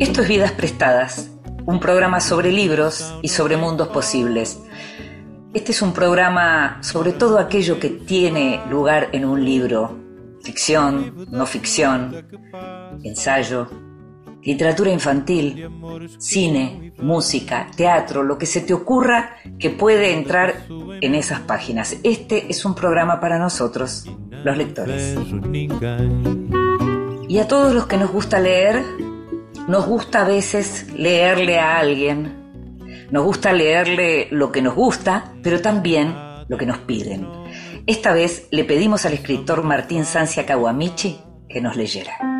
Esto es Vidas Prestadas, un programa sobre libros y sobre mundos posibles. Este es un programa sobre todo aquello que tiene lugar en un libro, ficción, no ficción, ensayo, literatura infantil, cine, música, teatro, lo que se te ocurra que puede entrar en esas páginas. Este es un programa para nosotros, los lectores. Y a todos los que nos gusta leer, nos gusta a veces leerle a alguien. Nos gusta leerle lo que nos gusta, pero también lo que nos piden. Esta vez le pedimos al escritor Martín Sancia Kawamichi que nos leyera.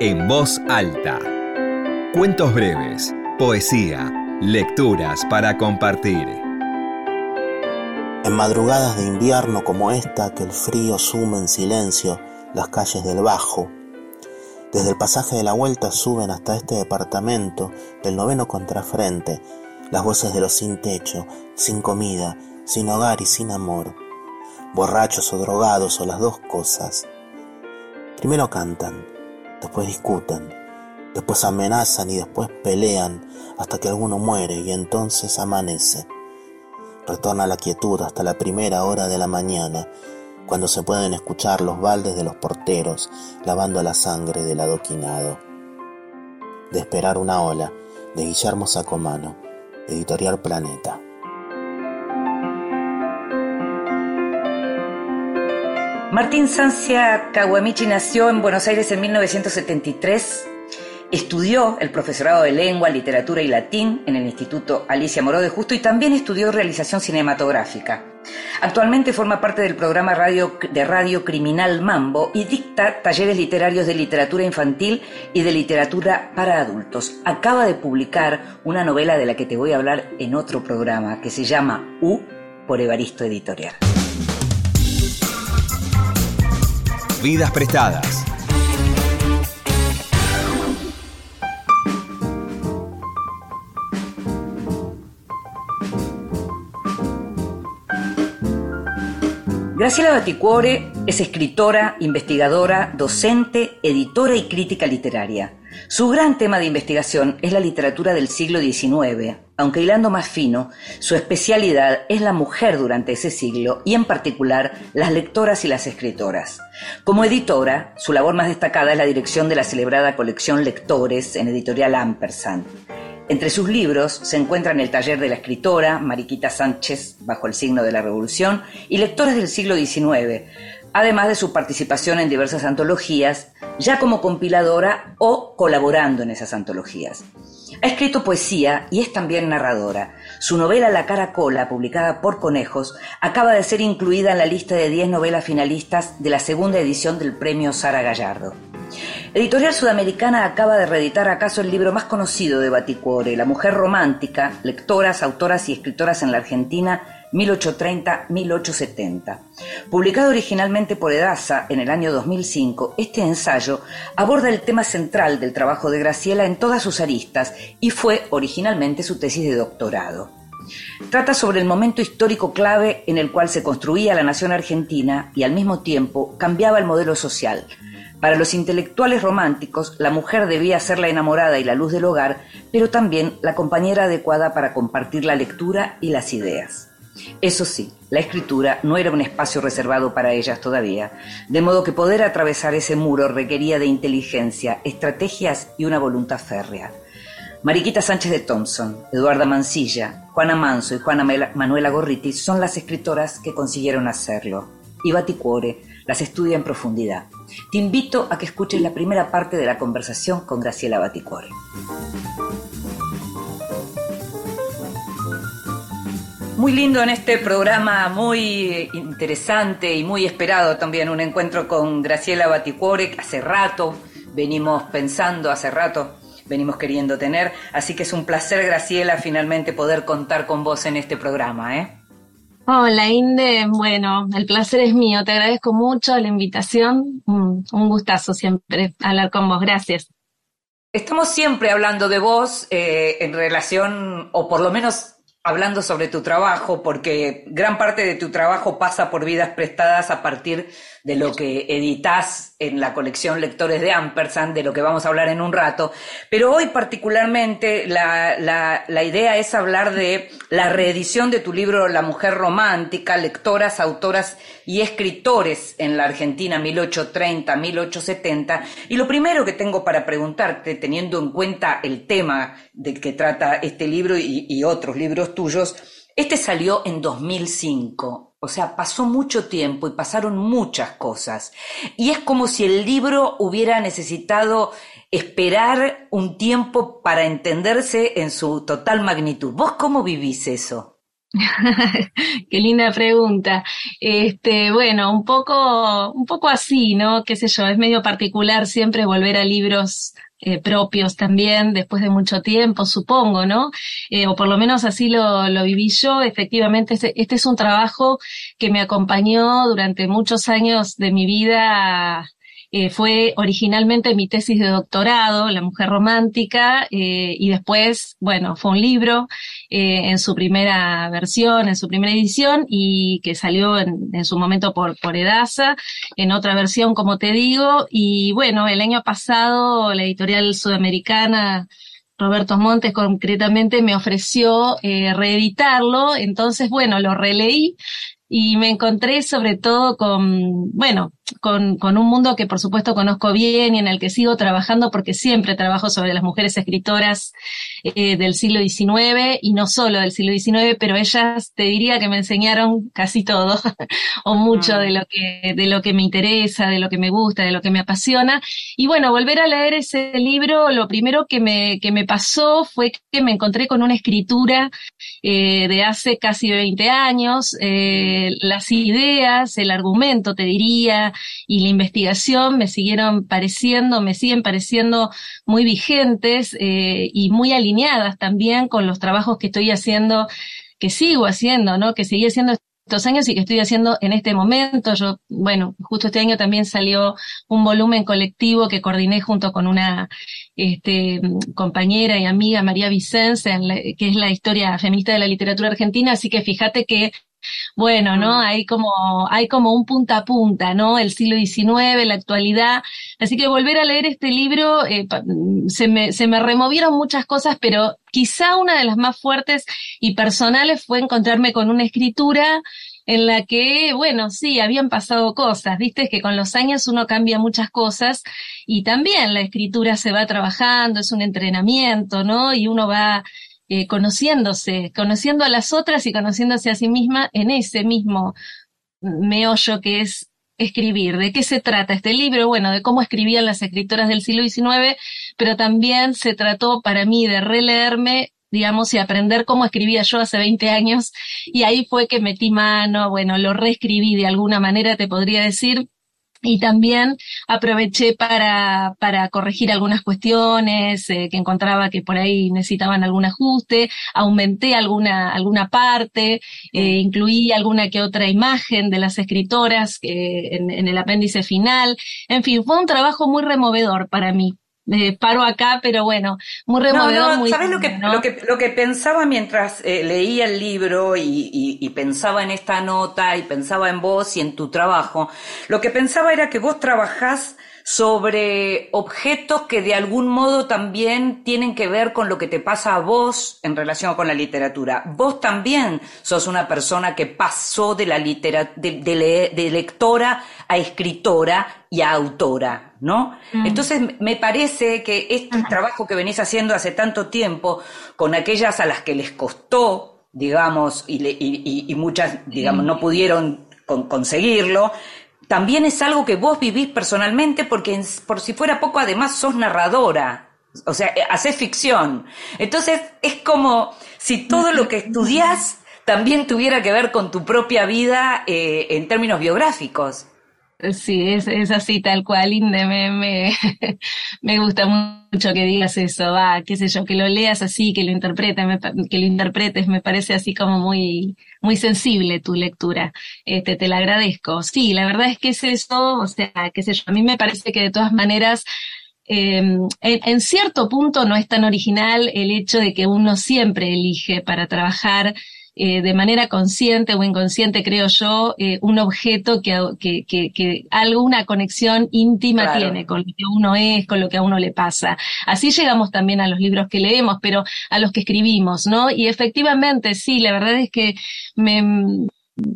En voz alta. Cuentos breves, poesía, lecturas para compartir. En madrugadas de invierno como esta, que el frío sume en silencio las calles del Bajo, desde el pasaje de la vuelta suben hasta este departamento del noveno contrafrente las voces de los sin techo, sin comida, sin hogar y sin amor, borrachos o drogados o las dos cosas. Primero cantan, después discuten, después amenazan y después pelean hasta que alguno muere y entonces amanece. Retorna la quietud hasta la primera hora de la mañana, cuando se pueden escuchar los baldes de los porteros lavando la sangre del adoquinado. De esperar una ola, de Guillermo Sacomano, Editorial Planeta. Martín Sancia Kawamichi nació en Buenos Aires en 1973. Estudió el profesorado de lengua, literatura y latín en el Instituto Alicia Moró de Justo y también estudió realización cinematográfica. Actualmente forma parte del programa radio, de radio Criminal Mambo y dicta talleres literarios de literatura infantil y de literatura para adultos. Acaba de publicar una novela de la que te voy a hablar en otro programa que se llama U por Evaristo Editorial. Vidas prestadas. Graciela Baticuore es escritora, investigadora, docente, editora y crítica literaria. Su gran tema de investigación es la literatura del siglo XIX, aunque hilando más fino, su especialidad es la mujer durante ese siglo y en particular las lectoras y las escritoras. Como editora, su labor más destacada es la dirección de la celebrada colección Lectores en editorial Ampersand. Entre sus libros se encuentran El taller de la escritora, Mariquita Sánchez, bajo el signo de la Revolución, y Lectores del siglo XIX, además de su participación en diversas antologías, ya como compiladora o colaborando en esas antologías. Ha escrito poesía y es también narradora. Su novela La Caracola, publicada por Conejos, acaba de ser incluida en la lista de 10 novelas finalistas de la segunda edición del premio Sara Gallardo. Editorial Sudamericana acaba de reeditar acaso el libro más conocido de Baticuore, La mujer romántica, lectoras, autoras y escritoras en la Argentina 1830-1870. Publicado originalmente por Edasa en el año 2005, este ensayo aborda el tema central del trabajo de Graciela en todas sus aristas y fue originalmente su tesis de doctorado. Trata sobre el momento histórico clave en el cual se construía la nación argentina y al mismo tiempo cambiaba el modelo social. Para los intelectuales románticos, la mujer debía ser la enamorada y la luz del hogar, pero también la compañera adecuada para compartir la lectura y las ideas. Eso sí, la escritura no era un espacio reservado para ellas todavía, de modo que poder atravesar ese muro requería de inteligencia, estrategias y una voluntad férrea. Mariquita Sánchez de Thompson, Eduarda Mancilla, Juana Manso y Juana Manuela Gorriti son las escritoras que consiguieron hacerlo. Y Baticuore las estudia en profundidad. Te invito a que escuches la primera parte de la conversación con Graciela Baticuore. Muy lindo en este programa, muy interesante y muy esperado también, un encuentro con Graciela Baticuore, que hace rato venimos pensando, hace rato venimos queriendo tener, así que es un placer, Graciela, finalmente poder contar con vos en este programa. ¿eh? Hola, Inde, bueno, el placer es mío, te agradezco mucho la invitación, un gustazo siempre hablar con vos, gracias. Estamos siempre hablando de vos eh, en relación, o por lo menos hablando sobre tu trabajo, porque gran parte de tu trabajo pasa por vidas prestadas a partir de lo que editas en la colección Lectores de Ampersand, de lo que vamos a hablar en un rato. Pero hoy particularmente la, la, la idea es hablar de la reedición de tu libro La Mujer Romántica, lectoras, autoras y escritores en la Argentina 1830-1870. Y lo primero que tengo para preguntarte, teniendo en cuenta el tema de que trata este libro y, y otros libros tuyos, este salió en 2005. O sea, pasó mucho tiempo y pasaron muchas cosas. Y es como si el libro hubiera necesitado esperar un tiempo para entenderse en su total magnitud. ¿Vos cómo vivís eso? Qué linda pregunta. Este, bueno, un poco, un poco así, ¿no? Qué sé yo, es medio particular siempre volver a libros eh, propios también después de mucho tiempo, supongo, ¿no? Eh, o por lo menos así lo, lo viví yo. Efectivamente, este, este, es un trabajo que me acompañó durante muchos años de mi vida eh, fue originalmente mi tesis de doctorado, La mujer romántica, eh, y después, bueno, fue un libro eh, en su primera versión, en su primera edición, y que salió en, su momento por, por Edasa, en otra versión, como te digo, y bueno, el año pasado la editorial sudamericana Roberto Montes concretamente me ofreció reeditarlo, entonces bueno, lo releí y me encontré sobre todo con, bueno, con, con, un mundo que por supuesto conozco bien y en el que sigo trabajando porque siempre trabajo sobre las mujeres escritoras eh, del siglo XIX y no solo del siglo XIX, pero ellas te diría que me enseñaron casi todo o mucho mm. de lo que de lo que me interesa, de lo que me gusta, de lo que me apasiona. Y bueno, volver a leer ese libro, lo primero que me que me pasó fue que me encontré con una escritura eh, de hace casi 20 años, eh, las ideas, el argumento, te diría, y la investigación me siguieron pareciendo, me siguen pareciendo muy vigentes eh, y muy alineadas también con los trabajos que estoy haciendo, que sigo haciendo, ¿no? Que seguí haciendo estos años y que estoy haciendo en este momento. Yo, bueno, justo este año también salió un volumen colectivo que coordiné junto con una este, compañera y amiga, María Vicense, que es la historia feminista de la literatura argentina. Así que fíjate que bueno, ¿no? Mm. Hay como, hay como un punta a punta, ¿no? El siglo XIX, la actualidad. Así que volver a leer este libro, eh, se, me, se me removieron muchas cosas, pero quizá una de las más fuertes y personales fue encontrarme con una escritura en la que, bueno, sí, habían pasado cosas, viste, que con los años uno cambia muchas cosas y también la escritura se va trabajando, es un entrenamiento, ¿no? Y uno va eh, conociéndose, conociendo a las otras y conociéndose a sí misma en ese mismo meollo que es escribir. ¿De qué se trata este libro? Bueno, de cómo escribían las escritoras del siglo XIX, pero también se trató para mí de releerme digamos, y aprender cómo escribía yo hace 20 años, y ahí fue que metí mano, bueno, lo reescribí de alguna manera, te podría decir, y también aproveché para, para corregir algunas cuestiones eh, que encontraba que por ahí necesitaban algún ajuste, aumenté alguna, alguna parte, eh, incluí alguna que otra imagen de las escritoras eh, en, en el apéndice final. En fin, fue un trabajo muy removedor para mí me paro acá, pero bueno, muy removedor. No, no, ¿sabes lo que, lo que, lo que pensaba mientras eh, leía el libro y, y, y, pensaba en esta nota y pensaba en vos y en tu trabajo? Lo que pensaba era que vos trabajás sobre objetos que de algún modo también tienen que ver con lo que te pasa a vos en relación con la literatura. Vos también sos una persona que pasó de la literatura, de, de, de, lectora a escritora y a autora, ¿no? Mm. Entonces me parece que este trabajo que venís haciendo hace tanto tiempo con aquellas a las que les costó, digamos, y, y, y, y muchas, digamos, no pudieron con, conseguirlo, también es algo que vos vivís personalmente porque por si fuera poco además sos narradora, o sea, eh, haces ficción. Entonces es como si todo lo que estudias también tuviera que ver con tu propia vida eh, en términos biográficos. Sí, es, es así tal cual, Inde, me, me, me gusta mucho que digas eso, va, qué sé yo, que lo leas así, que lo interpretes, me, que lo interpretes, me parece así como muy, muy sensible tu lectura. Este, te la agradezco. Sí, la verdad es que es eso, o sea, qué sé yo, a mí me parece que de todas maneras en, en, cierto punto no es tan original el hecho de que uno siempre elige para trabajar eh, de manera consciente o inconsciente, creo yo, eh, un objeto que, que, que, que, alguna conexión íntima tiene con lo que uno es, con lo que a uno le pasa. Así llegamos también a los libros que leemos, pero a los que escribimos, ¿no? Y efectivamente, sí, la verdad es que me,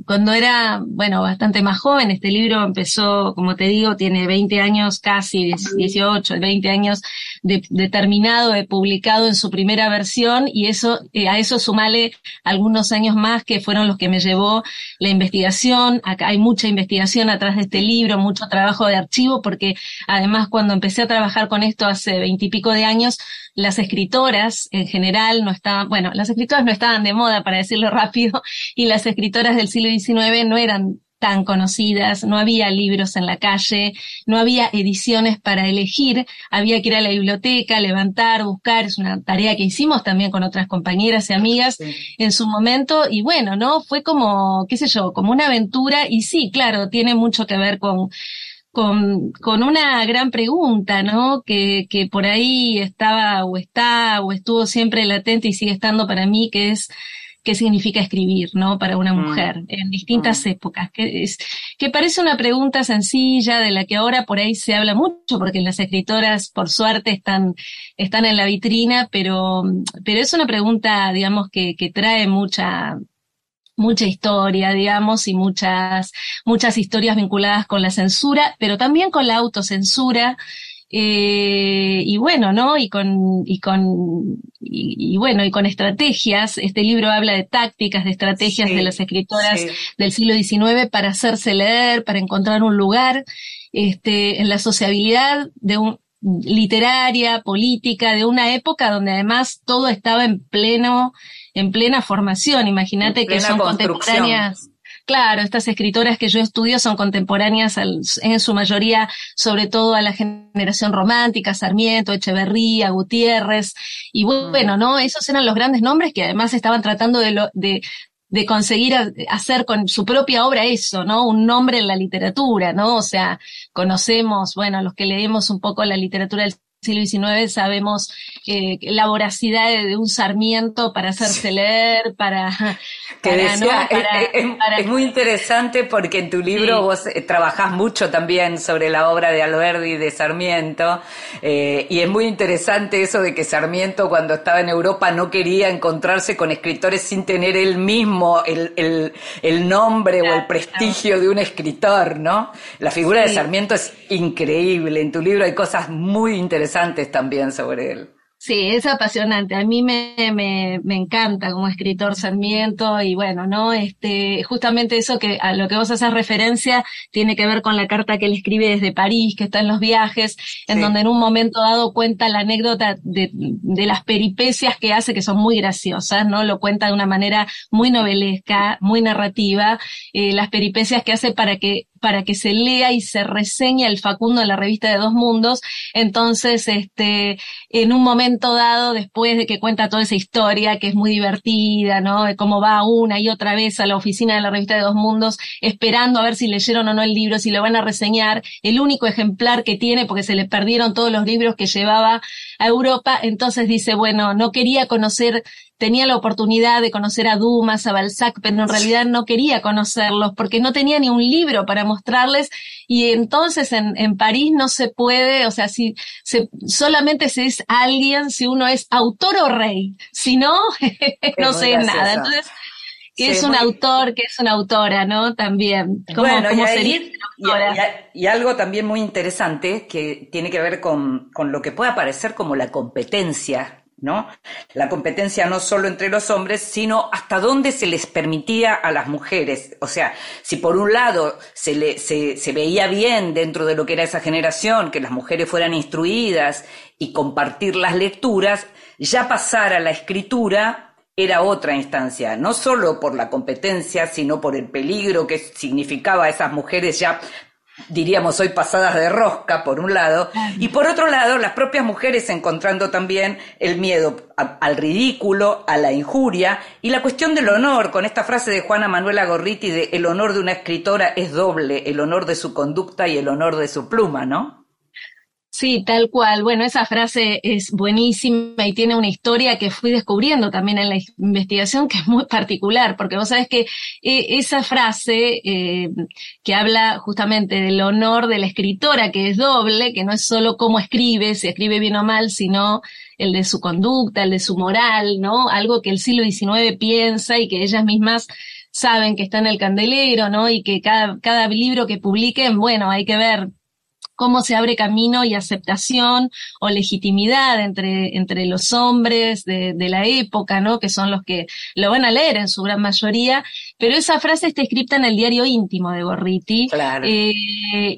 cuando era, bueno, bastante más joven, este libro empezó, como te digo, tiene 20 años, casi 18, 20 años de, de terminado, de publicado en su primera versión, y eso, eh, a eso sumale algunos años más que fueron los que me llevó la investigación. Acá hay mucha investigación atrás de este libro, mucho trabajo de archivo, porque además cuando empecé a trabajar con esto hace veintipico de años, las escritoras en general no estaban, bueno, las escritoras no estaban de moda, para decirlo rápido, y las escritoras del siglo XIX no eran tan conocidas, no había libros en la calle, no había ediciones para elegir, había que ir a la biblioteca, levantar, buscar, es una tarea que hicimos también con otras compañeras y amigas en su momento, y bueno, ¿no? Fue como, qué sé yo, como una aventura, y sí, claro, tiene mucho que ver con, con, con una gran pregunta, ¿no? Que, que por ahí estaba o está o estuvo siempre latente y sigue estando para mí, que es qué significa escribir, ¿no? Para una mm. mujer en distintas mm. épocas. Que, es, que parece una pregunta sencilla de la que ahora por ahí se habla mucho, porque las escritoras, por suerte, están, están en la vitrina, pero, pero es una pregunta, digamos, que, que trae mucha, mucha historia, digamos, y muchas, muchas historias vinculadas con la censura, pero también con la autocensura. Eh, y bueno, ¿no? Y con, y con, y, bueno, y con estrategias. Este libro habla de tácticas, de estrategias de las escritoras del siglo XIX para hacerse leer, para encontrar un lugar, este, en la sociabilidad de un, literaria, política, de una época donde además todo estaba en pleno, en plena formación. Imagínate que son contemporáneas. Claro, estas escritoras que yo estudio son contemporáneas en su mayoría, sobre todo a la generación romántica, Sarmiento, Echeverría, Gutiérrez, y bueno, ¿no? Esos eran los grandes nombres que además estaban tratando de, lo, de, de conseguir hacer con su propia obra eso, ¿no? Un nombre en la literatura, ¿no? O sea, conocemos, bueno, los que leemos un poco la literatura del siglo XIX sabemos eh, la voracidad de, un Sarmiento para hacerse leer, para... Que decía, es, muy interesante porque en tu libro vos eh, trabajás mucho también sobre la obra de Alberdi y de Sarmiento, eh, y es muy interesante eso de que Sarmiento cuando estaba en Europa no quería encontrarse con escritores sin tener él mismo el, el, el nombre o el prestigio de un escritor, ¿no? La figura de Sarmiento es increíble, en tu libro hay cosas muy interesantes también sobre él. Sí, es apasionante. A mí me, me, me, encanta como escritor Sarmiento y bueno, ¿no? Este, justamente eso que a lo que vos haces referencia tiene que ver con la carta que él escribe desde París, que está en los viajes, en donde en un momento dado cuenta la anécdota de, de las peripecias que hace, que son muy graciosas, ¿no? Lo cuenta de una manera muy novelesca, muy narrativa, eh, las peripecias que hace para que para que se lea y se reseñe el Facundo en la revista de Dos Mundos. Entonces, este, en un momento dado, después de que cuenta toda esa historia, que es muy divertida, ¿no? De cómo va una y otra vez a la oficina de la revista de Dos Mundos, esperando a ver si leyeron o no el libro, si lo van a reseñar, el único ejemplar que tiene, porque se le perdieron todos los libros que llevaba a Europa, entonces dice, bueno, no quería conocer tenía la oportunidad de conocer a Dumas, a Balzac, pero en realidad no quería conocerlos porque no tenía ni un libro para mostrarles y entonces en, en París no se puede, o sea, si se, solamente se es alguien si uno es autor o rey, si no, no sé nada. Entonces, que es un autor, que es una autora, ¿no? También. ¿Cómo, bueno, y, sería y, algo también muy interesante que tiene que ver con, con lo que puede parecer como la competencia ¿no? La competencia no solo entre los hombres, sino hasta dónde se les permitía a las mujeres. O sea, si por un lado se, se veía bien dentro de lo que era esa generación, que las mujeres fueran instruidas y compartir las lecturas, ya pasar a la escritura era otra instancia, no solo por la competencia, sino por el peligro que significaba a esas mujeres ya diríamos hoy pasadas de rosca, por un lado, y por otro lado, las propias mujeres encontrando también el miedo al ridículo, a la injuria, y la cuestión del honor, con esta frase de Juana Manuela Gorriti de el honor de una escritora es doble, el honor de su conducta y el honor de su pluma, ¿no? Sí, tal cual. Bueno, esa frase es buenísima y tiene una historia que fui descubriendo también en la investigación que es muy particular, porque vos sabés que eh, esa frase eh, que habla justamente del honor de la escritora, que es doble, que no es solo cómo escribe, si escribe bien o mal, sino el de su conducta, el de su moral, ¿no? Algo que el siglo XIX piensa y que ellas mismas saben que está en el candelero, ¿no? Y que cada, cada libro que publiquen, bueno, hay que ver cómo se abre camino y aceptación o legitimidad entre, entre los hombres de, de, la época, ¿no? Que son los que lo van a leer en su gran mayoría, pero esa frase está escrita en el diario íntimo de Gorriti claro. eh,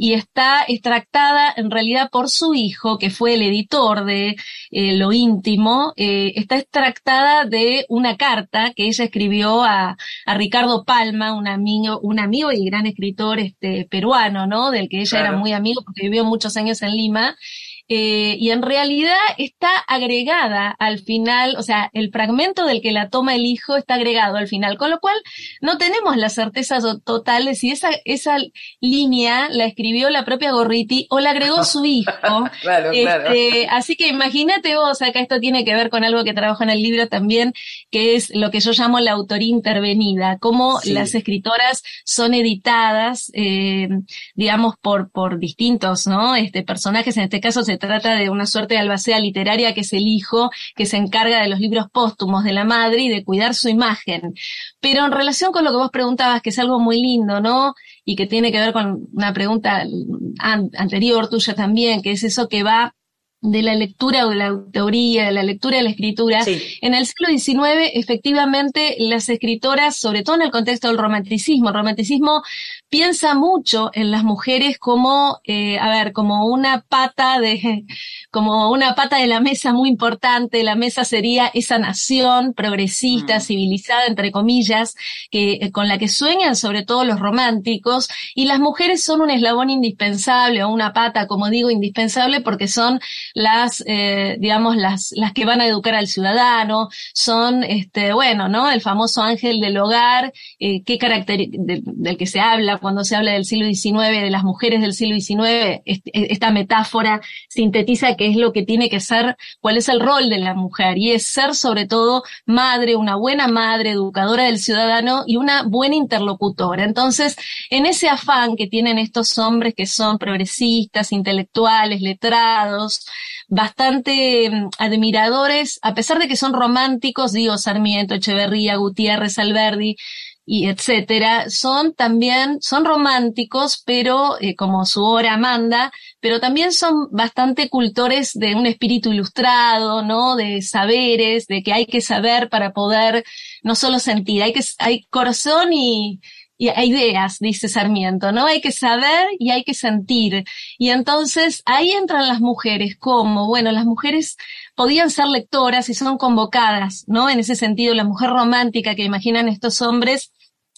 y está extractada en realidad por su hijo, que fue el editor de eh, Lo íntimo, eh, está extractada de una carta que ella escribió a, a Ricardo Palma, un amigo, un amigo y gran escritor este, peruano, ¿no? Del que ella Claro. era muy amigo porque vivió muchos años en Lima. Eh, y en realidad está agregada al final, o sea, el fragmento del que la toma el hijo está agregado al final, con lo cual no tenemos la certeza to- total de si esa, esa línea la escribió la propia Gorriti o la agregó su hijo. Claro, claro. Este, así que imagínate vos, acá esto tiene que ver con algo que trabajo en el libro también, que es lo que yo llamo la autoría intervenida, cómo Sí. las escritoras son editadas, eh, digamos, por, por distintos, ¿no? Este, personajes, en este caso se trata de una suerte de albacea literaria que es el hijo, que se encarga de los libros póstumos de la madre y de cuidar su imagen. Pero en relación con lo que vos preguntabas, que es algo muy lindo, ¿no? Y que tiene que ver con una pregunta an- anterior tuya también, que es eso que va de la lectura o de la teoría, de la lectura de la escritura. Sí. En el siglo XIX, efectivamente, las escritoras, sobre todo en el contexto del romanticismo, el romanticismo piensa mucho en las mujeres como, eh, a ver, como una pata de, como una pata de la mesa muy importante. La mesa sería esa nación progresista, Mm. civilizada, entre comillas, que, eh, con la que sueñan sobre todo los románticos, y las mujeres son un eslabón indispensable o una pata, como digo, indispensable porque son las, eh, digamos, las, las que van a educar al ciudadano, son, este, bueno, ¿no? El famoso ángel del hogar, eh, qué carácter de- del que se habla cuando se habla del siglo XIX, de las mujeres del siglo XIX, este- esta metáfora sintetiza qué es lo que tiene que ser, cuál es el rol de la mujer, y es ser sobre todo madre, una buena madre, educadora del ciudadano y una buena interlocutora. Entonces, en ese afán que tienen estos hombres que son progresistas, intelectuales, letrados, bastante mm, admiradores, a pesar de que son románticos, digo, Sarmiento, Echeverría, Gutiérrez, Alberdi, y etcétera, son también, son románticos, pero eh, como su obra manda, pero también son bastante cultores de un espíritu ilustrado, ¿no? De saberes, de que hay que saber para poder no solo sentir, hay que, hay corazón y, ideas, dice Sarmiento, ¿no? Hay que saber y hay que sentir. Y entonces ahí entran las mujeres, como, bueno, las mujeres podían ser lectoras y son convocadas, ¿no? En ese sentido, la mujer romántica que imaginan estos hombres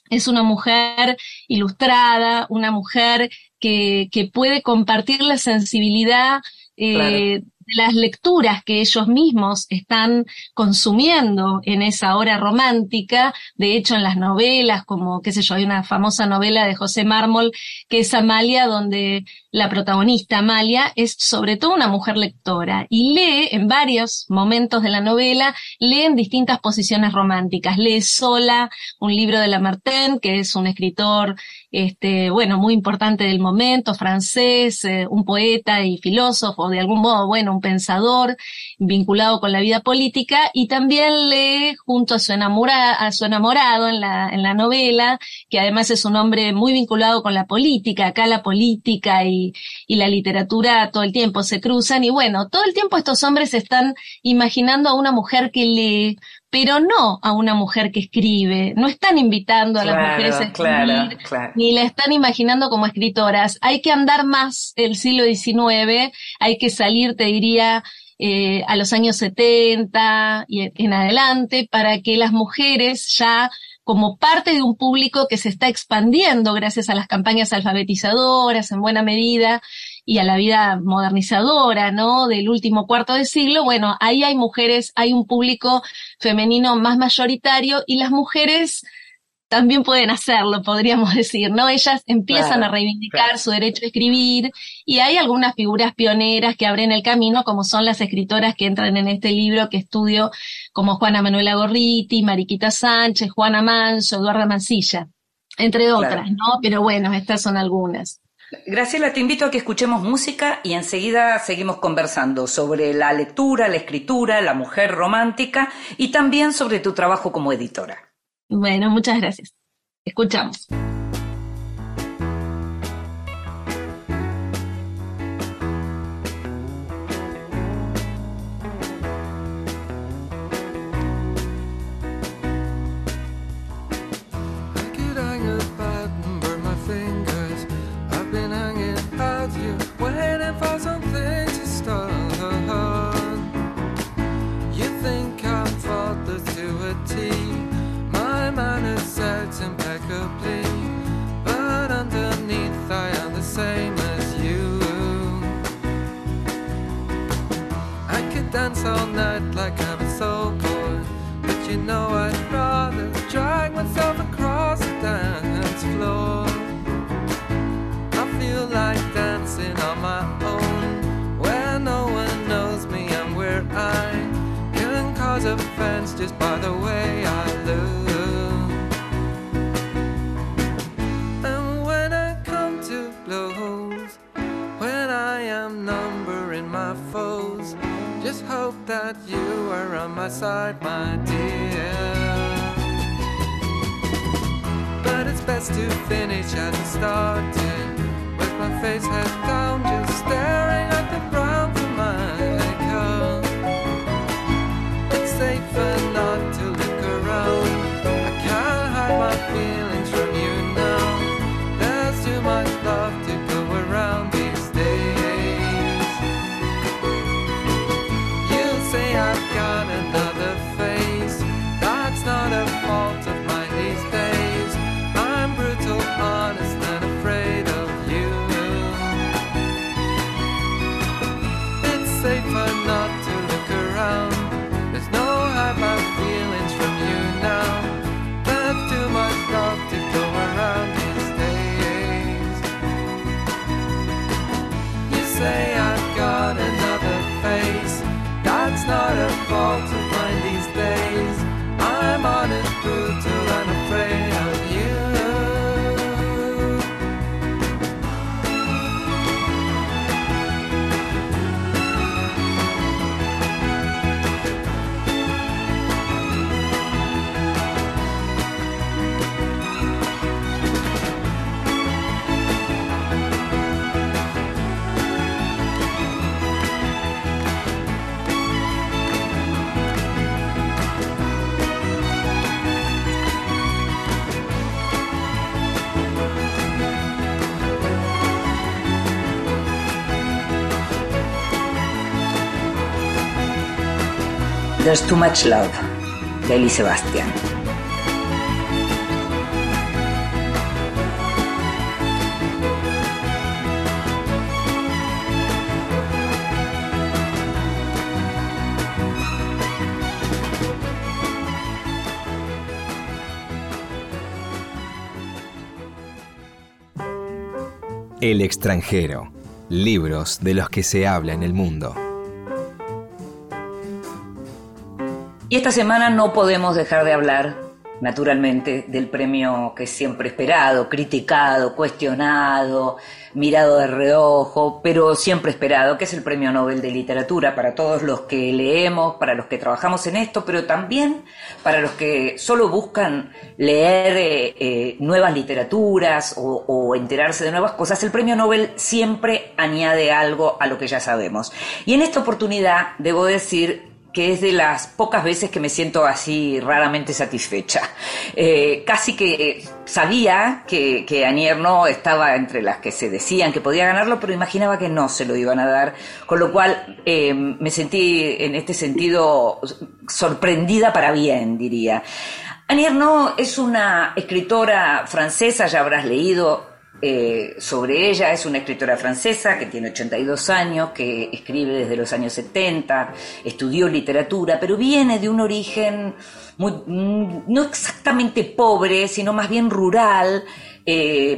es una mujer ilustrada, una mujer que, que puede compartir la sensibilidad eh. Las lecturas que ellos mismos están consumiendo en esa hora romántica. De hecho, en las novelas, como, qué sé yo, hay una famosa novela de José Mármol que es Amalia, donde la protagonista Amalia es sobre todo una mujer lectora y lee en varios momentos de la novela, lee en distintas posiciones románticas. Lee sola un libro de Lamartine, que es un escritor, este, bueno, muy importante del momento, francés, eh, un poeta y filósofo, de algún modo, bueno, un pensador vinculado con la vida política, y también lee junto a su, enamora, a su enamorado en la, en la novela, que además es un hombre muy vinculado con la política, acá la política y, y la literatura todo el tiempo se cruzan, y bueno, todo el tiempo estos hombres están imaginando a una mujer que lee, pero no a una mujer que escribe, no están invitando a las mujeres a escribir, claro, claro. ni la están imaginando como escritoras. Hay que andar más el siglo XIX, hay que salir, te diría, eh, a los años 70 y en adelante para que las mujeres ya como parte de un público que se está expandiendo gracias a las campañas alfabetizadoras en buena medida y a la vida modernizadora, ¿no? Del último cuarto de siglo, bueno, ahí hay mujeres, hay un público femenino más mayoritario y las mujeres también pueden hacerlo, podríamos decir, ¿no? Ellas empiezan a reivindicar su derecho a escribir y hay algunas figuras pioneras que abren el camino, como son las escritoras que entran en este libro que estudio, como Juana Manuela Gorriti, Mariquita Sánchez, Juana Manso, Eduarda Mancilla, entre otras, ¿no? Pero bueno, estas son algunas. Graciela, te invito a que escuchemos música y enseguida seguimos conversando sobre la lectura, la escritura, la mujer romántica y también sobre tu trabajo como editora. Bueno, muchas gracias. Escuchamos. Just by the way I look. And when I come to blows, when I am numbering my foes. Just hope that you are on my side, my dear. But it's best to finish as it started, with my face head down, just staring There's Too Much Love, de Eli Sebastian. El extranjero. Libros de los que se habla en el mundo. Y esta semana no podemos dejar de hablar, naturalmente, del premio que siempre esperado, criticado, cuestionado, mirado de reojo, pero siempre esperado, que es el Premio Nobel de Literatura para todos los que leemos, para los que trabajamos en esto, pero también para los que solo buscan leer eh, eh, nuevas literaturas o enterarse de nuevas cosas. El Premio Nobel siempre añade algo a lo que ya sabemos. Y en esta oportunidad debo decir que es de las pocas veces que me siento así raramente satisfecha. Eh, casi que sabía que, que Anier no estaba entre las que se decían que podía ganarlo, pero imaginaba que no se lo iban a dar, con lo cual eh, me sentí en este sentido sorprendida para bien, diría. Anier no es una escritora francesa, ya habrás leído eh, sobre ella. Es una escritora francesa que tiene 82 años, que escribe desde los años 70, estudió literatura, pero viene de un origen mm, no exactamente pobre, sino más bien rural. Eh,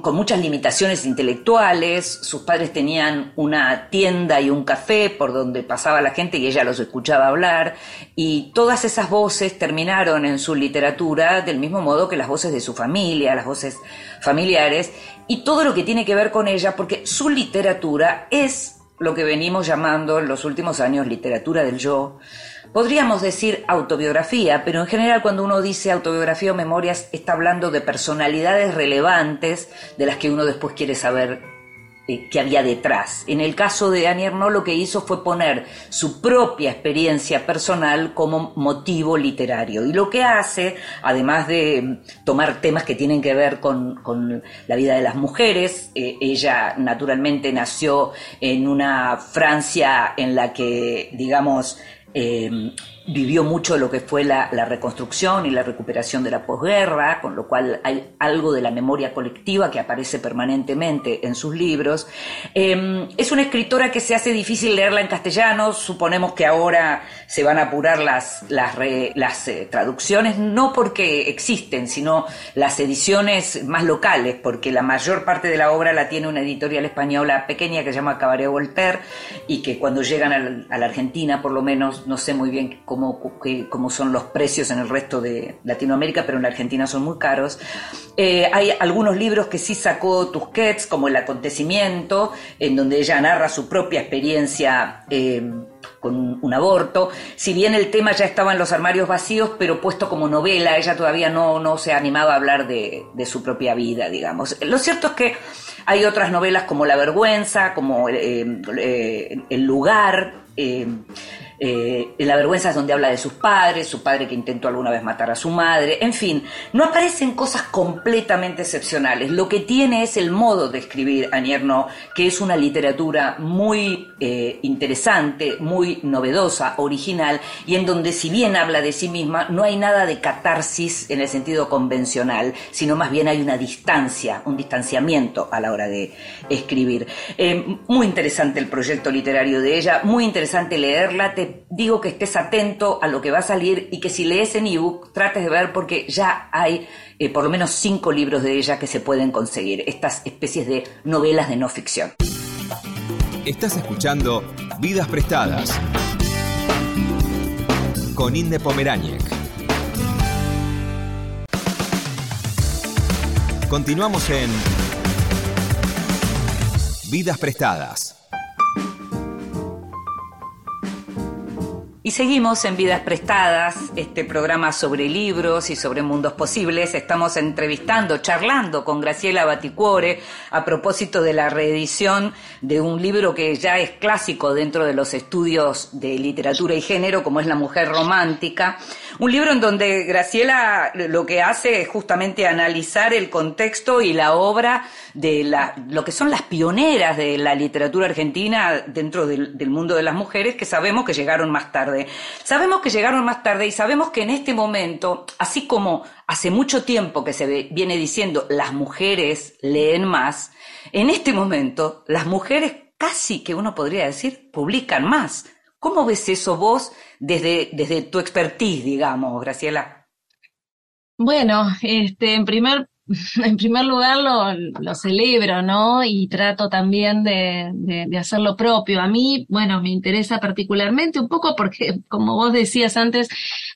con muchas limitaciones intelectuales, sus padres tenían una tienda y un café por donde pasaba la gente y ella los escuchaba hablar, y todas esas voces terminaron en su literatura del mismo modo que las voces de su familia, las voces familiares, y todo lo que tiene que ver con ella, porque su literatura es lo que venimos llamando en los últimos años literatura del yo, Podríamos decir autobiografía, pero en general cuando uno dice autobiografía o memorias está hablando de personalidades relevantes de las que uno después quiere saber eh, qué había detrás. En el caso de Annie Ernaux lo que hizo fue poner su propia experiencia personal como motivo literario. Y lo que hace, además de mm, tomar temas que tienen que ver con, la vida de las mujeres, eh, ella naturalmente nació en una Francia en la que, digamos, eh, vivió mucho lo que fue la, la, reconstrucción y la recuperación de la posguerra, con lo cual hay algo de la memoria colectiva que aparece permanentemente en sus libros. Eh, es una escritora que se hace difícil leerla en castellano, suponemos que ahora se van a apurar las, las, re, las eh, traducciones, no porque existen, sino las ediciones más locales, porque la mayor parte de la obra la tiene una editorial española pequeña que se llama Cabaret Voltaire y que cuando llegan a, a la Argentina, por lo menos, no sé muy bien cómo, cómo, son los precios en el resto de Latinoamérica, pero en la Argentina son muy caros. Eh, hay algunos libros que sí sacó Tusquets, como El acontecimiento, en donde ella narra su propia experiencia. Eh, con un aborto, si bien el tema ya estaba en los armarios vacíos, pero puesto como novela, ella todavía no, no se ha animado a hablar de, su propia vida, digamos. Lo cierto es que hay otras novelas como La vergüenza, como eh, eh, El lugar, eh, eh, La vergüenza es donde habla de sus padres, su padre que intentó alguna vez matar a su madre, en fin, no aparecen cosas completamente excepcionales. Lo que tiene es el modo de escribir Anierno, que es una literatura muy eh, interesante, muy novedosa, original, y en donde si bien habla de sí misma, no hay nada de catarsis en el sentido convencional, sino más bien hay una distancia, un distanciamiento a la hora de escribir. Eh, muy interesante el proyecto literario de ella, muy interesante leerla, digo que estés atento a lo que va a salir y que si lees en ebook trates de ver porque ya hay eh, por lo menos cinco libros de ella que se pueden conseguir, estas especies de novelas de no ficción. Estás escuchando Vidas Prestadas con Inde Pomeráñez. Continuamos en Vidas Prestadas. Y seguimos en Vidas Prestadas, este programa sobre libros y sobre mundos posibles. Estamos entrevistando, charlando con Graciela Baticuore a propósito de la reedición de un libro que ya es clásico dentro de los estudios de literatura y género, como es La Mujer Romántica. Un libro en donde Graciela lo que hace es justamente analizar el contexto y la obra de lo que son las pioneras de la literatura argentina dentro del mundo de las mujeres, que sabemos que llegaron más tarde. Sabemos que llegaron más tarde y sabemos que en este momento, así como hace mucho tiempo que se viene diciendo las mujeres leen más, en este momento las mujeres casi que uno podría decir publican más. ¿Cómo ves eso vos desde, tu expertise, digamos, Graciela? Bueno, este, en primer en primer lugar lo, lo, celebro, ¿no? Y trato también de, de, de, hacer lo propio. A mí, bueno, me interesa particularmente un poco porque, como vos decías antes,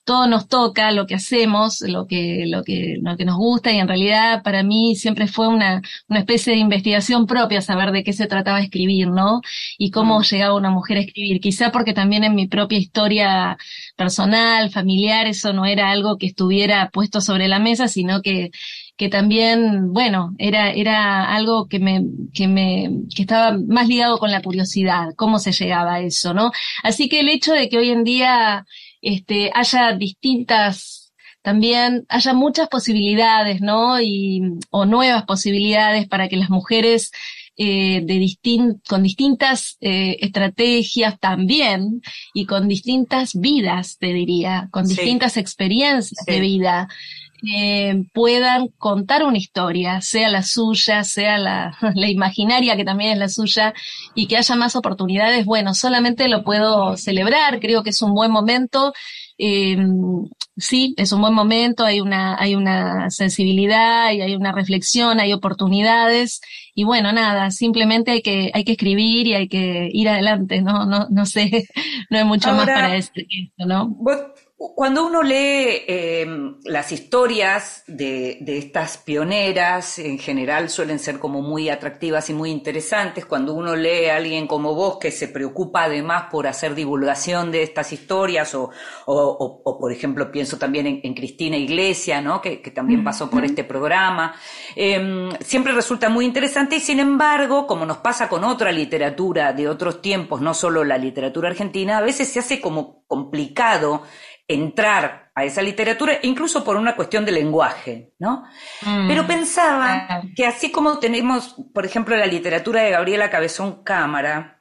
todo nos toca, lo que hacemos, lo que, lo que, lo que nos gusta, y en realidad para mí siempre fue una, una especie de investigación propia saber de qué se trataba escribir, ¿no? Y cómo mm. llegaba una mujer a escribir. Quizá porque también en mi propia historia personal, familiar, eso no era algo que estuviera puesto sobre la mesa, sino que que también, bueno, era, era algo que me, que me, que estaba más ligado con la curiosidad, cómo se llegaba a eso, ¿no? Así que el hecho de que hoy en día, este, haya distintas, también haya muchas posibilidades, ¿no? Y, o nuevas posibilidades para que las mujeres eh, de distin con distintas eh, estrategias también y con distintas vidas, te diría, con distintas experiencias sí. de vida que puedan contar una historia, sea la suya, sea la, la imaginaria que también es la suya, y que haya más oportunidades, bueno, solamente lo puedo celebrar, creo que es un buen momento. Eh, sí, es un buen momento, hay una, hay una sensibilidad y hay una reflexión, hay oportunidades y bueno, nada, simplemente hay que, hay que escribir y hay que ir adelante, ¿no? No, no sé, no hay mucho más para decir que esto, ¿no? Cuando uno lee eh, las historias de, de estas pioneras, en general suelen ser como muy atractivas y muy interesantes. Cuando uno lee a alguien como vos que se preocupa además por hacer divulgación de estas historias, o, o, o- o, por ejemplo pienso también en, en Cristina Iglesia, ¿no? que, que también pasó por este programa, eh, siempre resulta muy interesante y sin embargo, como nos pasa con otra literatura de otros tiempos, no solo la literatura argentina, a veces se hace como complicado entrar a esa literatura, incluso por una cuestión de lenguaje, ¿no? Mm. Pero pensaba que así como tenemos, por ejemplo, la literatura de Gabriela Cabezón Cámara,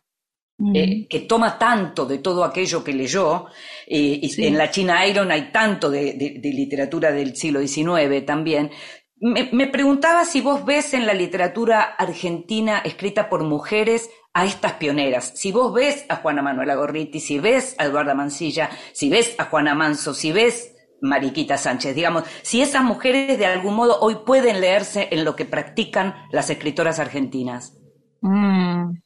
Mm. eh, que toma tanto de todo aquello que leyó, eh, y en la China Iron hay tanto de, de- de literatura del siglo XIX también. Me, me preguntaba si vos ves en la literatura argentina escrita por mujeres a estas pioneras. Si vos ves a Juana Manuela Gorriti, si ves a Eduarda Mancilla, si ves a Juana Manso, si ves Mariquita Sánchez, digamos, si esas mujeres de algún modo hoy pueden leerse en lo que practican las escritoras argentinas. Mm.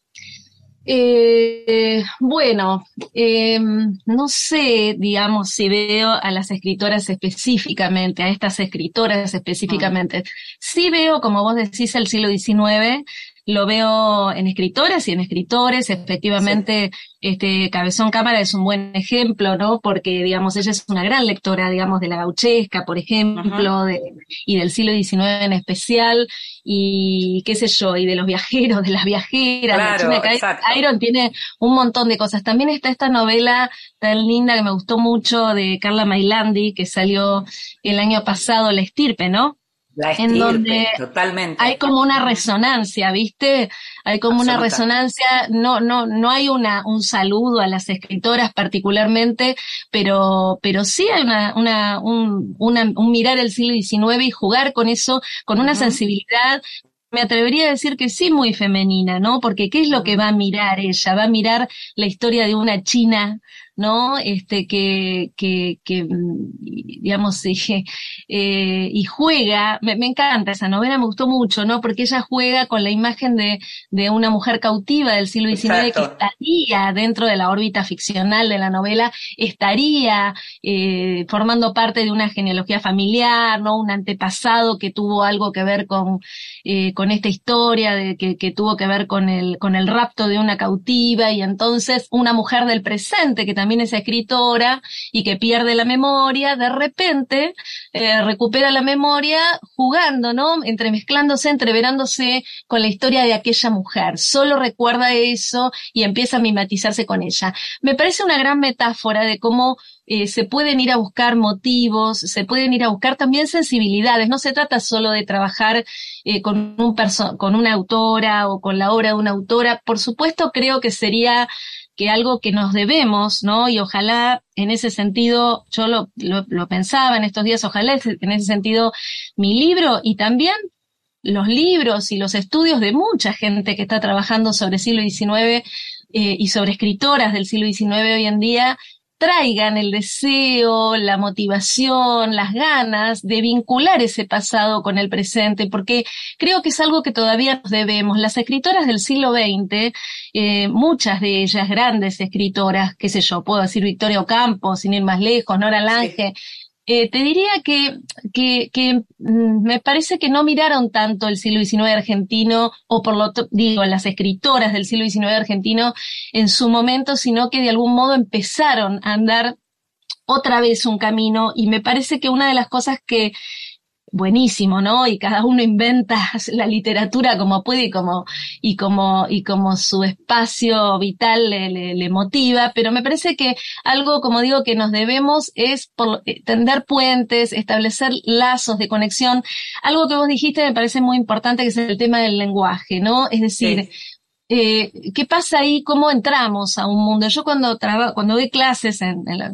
Eh, bueno, eh, no sé, digamos, si veo a las escritoras específicamente, a estas escritoras específicamente. Sí veo, como vos decís, el siglo XIX, lo veo en escritoras y en escritores. Efectivamente, este Cabezón Cámara es un buen ejemplo, ¿no? Porque, digamos, ella es una gran lectora, digamos, de la gauchesca, por ejemplo, de, y del siglo XIX en especial, y qué sé yo, y de los viajeros, de las viajeras. la Claro, China Ca- exacto. Iron tiene un montón de cosas. También está esta novela tan linda que me gustó mucho de Carla Mailandi, que salió el año pasado, La Estirpe, ¿no? La En estirpe, donde totalmente. Hay como una resonancia, ¿viste? Hay como una resonancia, no, no, no hay una, un saludo a las escritoras particularmente, pero, pero sí hay una, una, un, una- un mirar el siglo XIX y jugar con eso, con una sensibilidad me atrevería a decir que sí muy femenina, ¿no? Porque ¿qué es lo que va a mirar ella? Va a mirar la historia de una china, ¿no? Este, que, que, que mm, digamos, eh, eh, y juega, me, me encanta esa novela, me gustó mucho, ¿no? Porque ella juega con la imagen de, de una mujer cautiva del siglo XIX que estaría dentro de la órbita ficcional de la novela, estaría eh, formando parte de una genealogía familiar, ¿no? Un antepasado que tuvo algo que ver con, con esta historia, de que, que tuvo que ver con el, con el rapto de una cautiva, y entonces una mujer del presente, que también es escritora y que pierde la memoria, de repente eh, recupera la memoria jugando, ¿no? Entremezclándose, entreverándose con la historia de aquella mujer. Solo recuerda eso y empieza a mimetizarse con ella. Me parece una gran metáfora de cómo eh, se pueden ir a buscar motivos, se pueden ir a buscar también sensibilidades. No se trata solo de trabajar eh, con, un con una autora o con la obra de una autora. Por supuesto, creo que sería que algo que nos debemos, ¿no? Y ojalá en ese sentido, yo lo, lo, pensaba en estos días, ojalá en ese sentido mi libro y también los libros y los estudios de mucha gente que está trabajando sobre siglo XIX eh, y sobre escritoras del siglo XIX hoy en día traigan el deseo, la motivación, las ganas de vincular ese pasado con el presente, porque creo que es algo que todavía nos debemos. Las escritoras del siglo XX, eh, muchas de ellas grandes escritoras, qué sé yo, puedo decir Victoria Ocampo, sin ir más lejos, Nora Lange, eh, te diría que, que, que mm, me parece que no miraron tanto el siglo XIX argentino, o por lo digo, las escritoras del siglo XIX argentino en su momento, sino que de algún modo empezaron a andar otra vez un camino, y me parece que una de las cosas que buenísimo, ¿no? Y cada uno inventa la literatura como puede y como, y como, y como su espacio vital le, le, le motiva, pero me parece que algo, como digo, que nos debemos es por, eh, tender puentes, establecer lazos de conexión. Algo que vos dijiste me parece muy importante, que es el tema del lenguaje, ¿no? Es decir. Eh, ¿qué pasa ahí? ¿Cómo entramos a un mundo? Yo cuando trabajo, cuando doy clases, en, en la,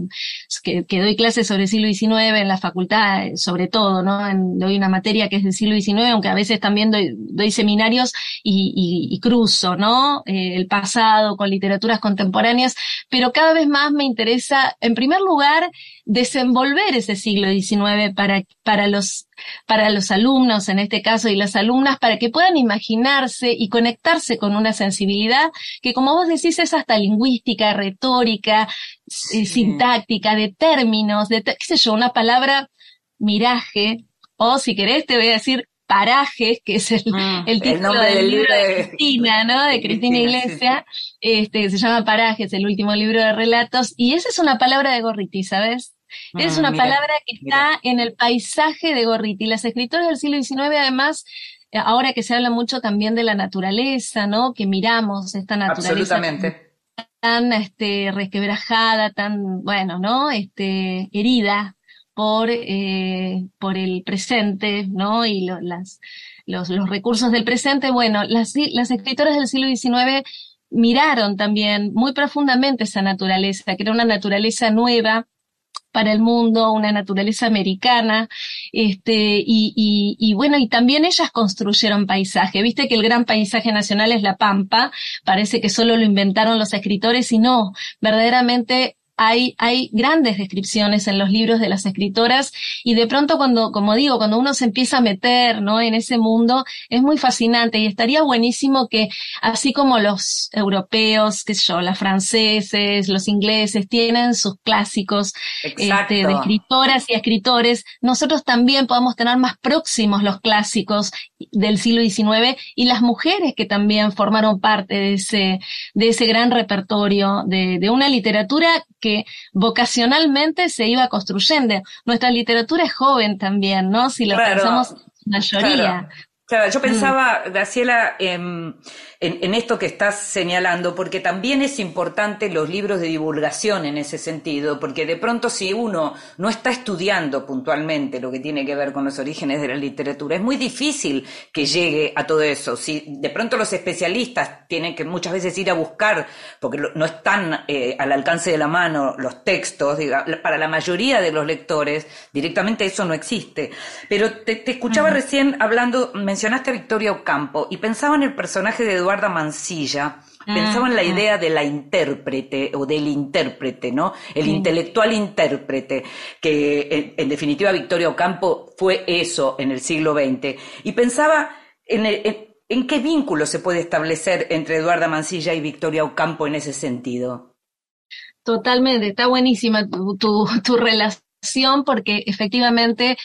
que, que, doy clases sobre el siglo XIX en la facultad, sobre todo, ¿no? En, doy una materia que es del siglo XIX, aunque a veces también doy, doy seminarios y, y, y, cruzo, ¿no? Eh, el pasado con literaturas contemporáneas, pero cada vez más me interesa, en primer lugar, desenvolver ese siglo XIX para, para los para los alumnos, en este caso, y las alumnas, para que puedan imaginarse y conectarse con una sensibilidad que, como vos decís, es hasta lingüística, retórica, sí. sintáctica, de términos, de, qué sé yo, una palabra miraje, o si querés te voy a decir Parajes, que es el, mm, el título el del, libro de, Cristina, ¿no? De Cristina, Cristina Iglesia, sí, sí. este, se llama Parajes, el último libro de relatos, y esa es una palabra de Gorriti, ¿sabes? Es una mira, palabra que está mira. en el paisaje de Gorriti. Las escritoras del siglo XIX, además, eh, ahora que se habla mucho también de la naturaleza, ¿no? Que miramos esta naturaleza tan este, resquebrajada, tan, bueno, ¿no? Este, herida por, eh, por el presente, ¿no? Y lo, las, los, los recursos del presente. Bueno, las, las escritoras del siglo XIX miraron también muy profundamente esa naturaleza, que era una naturaleza nueva, para el mundo, una naturaleza americana, este, y, y, y, bueno, y también ellas construyeron paisaje. Viste que el gran paisaje nacional es la Pampa, parece que solo lo inventaron los escritores y no, verdaderamente hay, hay grandes descripciones en los libros de las escritoras y de pronto cuando, como digo, cuando uno se empieza a meter, ¿no? En ese mundo, es muy fascinante y estaría buenísimo que, así como los europeos, qué sé yo, las franceses, los ingleses tienen sus clásicos, este, de escritoras y escritores, nosotros también podamos tener más próximos los clásicos del siglo XIX y las mujeres que también formaron parte de ese, de ese gran repertorio de, de una literatura que vocacionalmente se iba construyendo. Nuestra literatura es joven también, ¿no? Si lo claro, pensamos mayoría. Claro. Claro, yo pensaba, mm. Graciela, en, en, en, esto que estás señalando, porque también es importante los libros de divulgación en ese sentido, porque de pronto si uno no está estudiando puntualmente lo que tiene que ver con los orígenes de la literatura, es muy difícil que llegue a todo eso. Si de pronto los especialistas tienen que muchas veces ir a buscar, porque no están eh, al alcance de la mano los textos, diga, para la mayoría de los lectores, directamente eso no existe. Pero te, te escuchaba uh -huh. recién hablando, mencionaste a Victoria Ocampo y pensaba en el personaje de Eduarda Mansilla, pensaba en la idea de la intérprete o del intérprete, ¿no? El sí. intelectual intérprete, que en, en, definitiva Victoria Ocampo fue eso en el siglo XX. Y pensaba en, el, en, en, qué vínculo se puede establecer entre Eduarda Mansilla y Victoria Ocampo en ese sentido. Totalmente, está buenísima tu, tu, tu relación porque efectivamente,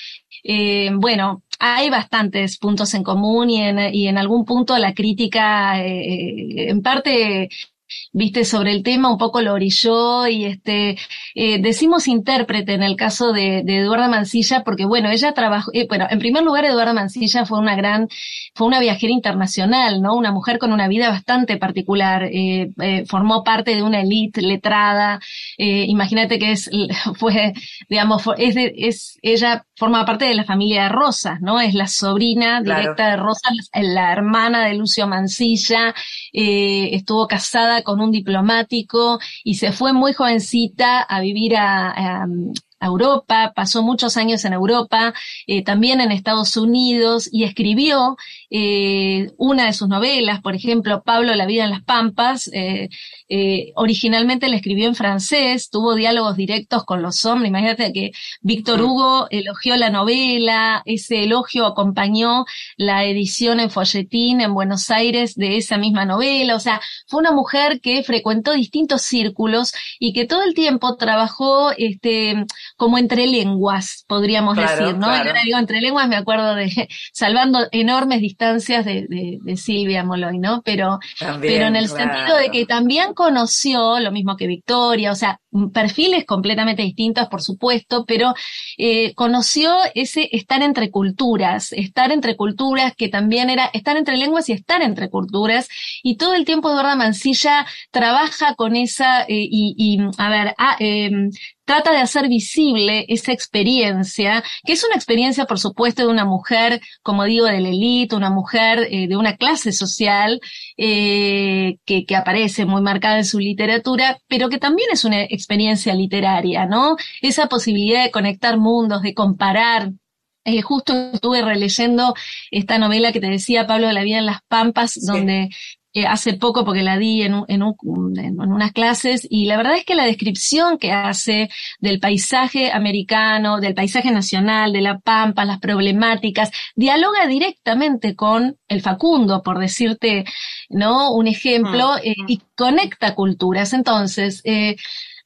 eh, bueno, hay bastantes puntos en común y en, y en algún punto la crítica, eh, en parte viste, sobre el tema un poco lo orilló y este, eh, decimos intérprete en el caso de, de, Eduarda Mancilla porque bueno, ella trabajó, eh, bueno, en primer lugar Eduarda Mancilla fue una gran, fue una viajera internacional, ¿no? Una mujer con una vida bastante particular, eh, formó parte de una élite letrada, imagínate que es, fue, digamos, es, de, es, ella forma parte de la familia de Rosas, ¿no? Es la sobrina directa claro. de Rosas, la hermana de Lucio Mancilla, estuvo casada con un diplomático y se fue muy jovencita a vivir a, a Europa, pasó muchos años en Europa, eh, también en Estados Unidos y escribió eh, una de sus novelas, por ejemplo, Pablo, La vida en las Pampas, eh, originalmente la escribió en francés, tuvo diálogos directos con los hombres, imagínate que Víctor Hugo elogió la novela, ese elogio acompañó la edición en folletín en Buenos Aires de esa misma novela, o sea, fue una mujer que frecuentó distintos círculos y que todo el tiempo trabajó este, como entre lenguas, podríamos claro, decir, ¿no? Claro. Y ahora digo entre lenguas, me acuerdo de salvando enormes distancias de, de, de Silvia Moloy, ¿no? Pero, también, pero en el claro. sentido de que también conoció, lo mismo que Victoria, o sea, perfiles completamente distintos, por supuesto, pero eh, conoció ese estar entre culturas, estar entre culturas que también era estar entre lenguas y estar entre culturas, y todo el tiempo Eduarda Mancilla trabaja con esa, eh, y, y, a ver, ah, eh, trata de hacer visible esa experiencia, que es una experiencia, por supuesto, de una mujer, como digo, de la élite, una mujer eh, de una clase social eh, que, que aparece muy marcada en su literatura, pero que también es una experiencia literaria, ¿no? Esa posibilidad de conectar mundos, de comparar, eh, justo estuve releyendo esta novela que te decía Pablo de la vida en las Pampas, donde eh, hace poco porque la di en, un- en, un- en unas clases y la verdad es que la descripción que hace del paisaje americano, del paisaje nacional, de la Pampa, las problemáticas, dialoga directamente con el Facundo, por decirte, ¿no? Un ejemplo, eh, y conecta culturas. Entonces, eh,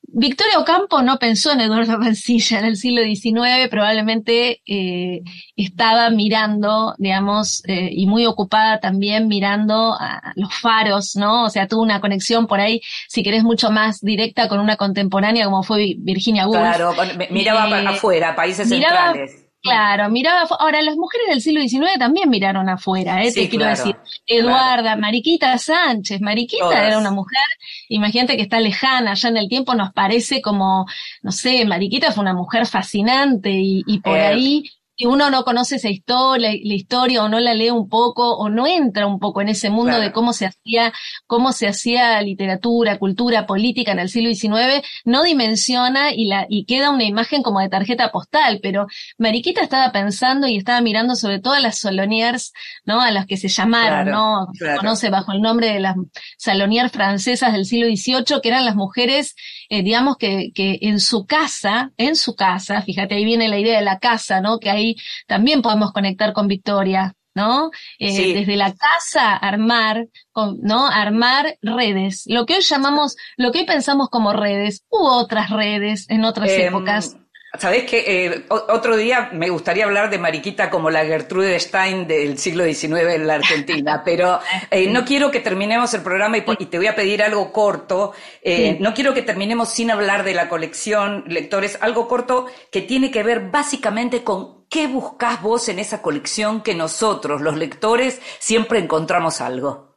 Victoria Ocampo no pensó en Eduardo Mancilla en el siglo XIX, probablemente eh, estaba mirando, digamos, eh, y muy ocupada también mirando a los faros, ¿no? O sea, tuvo una conexión por ahí, si querés, mucho más directa con una contemporánea como fue Virginia Woolf. Claro, miraba Eh, para afuera, países miraba- centrales. Claro, miraba. Ahora, las mujeres del siglo XIX también miraron afuera, ¿eh? Sí, Te quiero claro, decir. Eduarda, Mariquita Sánchez. Mariquita Todas. era una mujer, imagínate que está lejana, ya en el tiempo nos parece como, no sé, Mariquita fue una mujer fascinante y, y por Eh. ahí. Si uno no conoce esa historia, la historia o no la lee un poco o no entra un poco en ese mundo Claro. de cómo se hacía, cómo se hacía literatura, cultura, política en el siglo XIX, no dimensiona y la, y queda una imagen como de tarjeta postal, pero Mariquita estaba pensando y estaba mirando sobre todo a las saloniers, ¿no? A las que se llamaron, Claro, ¿no? Se conoce bajo el nombre de las saloniers francesas del siglo XVIII, que eran las mujeres, eh, digamos, que, que en su casa, en su casa, fíjate, ahí viene la idea de la casa, ¿no? Que ahí también podemos conectar con Victoria. ¿No? Eh, Sí. Desde la casa armar, con- ¿no? Armar redes. Lo que hoy llamamos, lo que hoy pensamos como redes, hubo otras redes en otras Em, épocas. Sabés que otro día me gustaría hablar de Mariquita como la Gertrude Stein del siglo XIX en la Argentina, pero eh, no quiero que terminemos el programa y, te voy a pedir algo corto. Eh, Sí. No quiero que terminemos sin hablar de la colección, lectores, algo corto que tiene que ver básicamente con qué buscás vos en esa colección que nosotros, los lectores, siempre encontramos algo.